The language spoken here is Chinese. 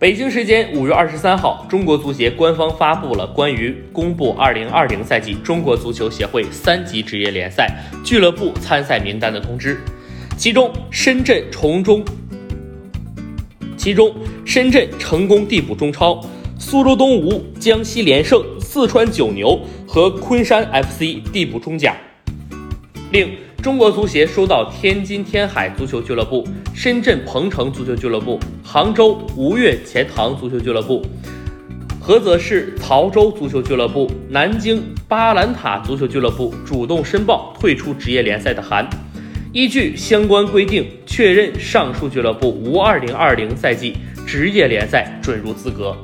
北京时间五月二十三号，中国足协官方发布了关于公布二零二零赛季中国足球协会三级职业联赛俱乐部参赛名单的通知，其中深圳从中，其中深圳成功递补中超，苏州东吴、江西连胜、四川九牛和昆山 FC 递补中甲。另中国足协收到天津天海足球俱乐部、深圳鹏城足球俱乐部、杭州吴越钱塘足球俱乐部、菏泽市曹州足球俱乐部、南京巴兰塔足球俱乐部主动申报退出职业联赛的函，依据相关规定确认上述俱乐部无2020赛季职业联赛准入资格。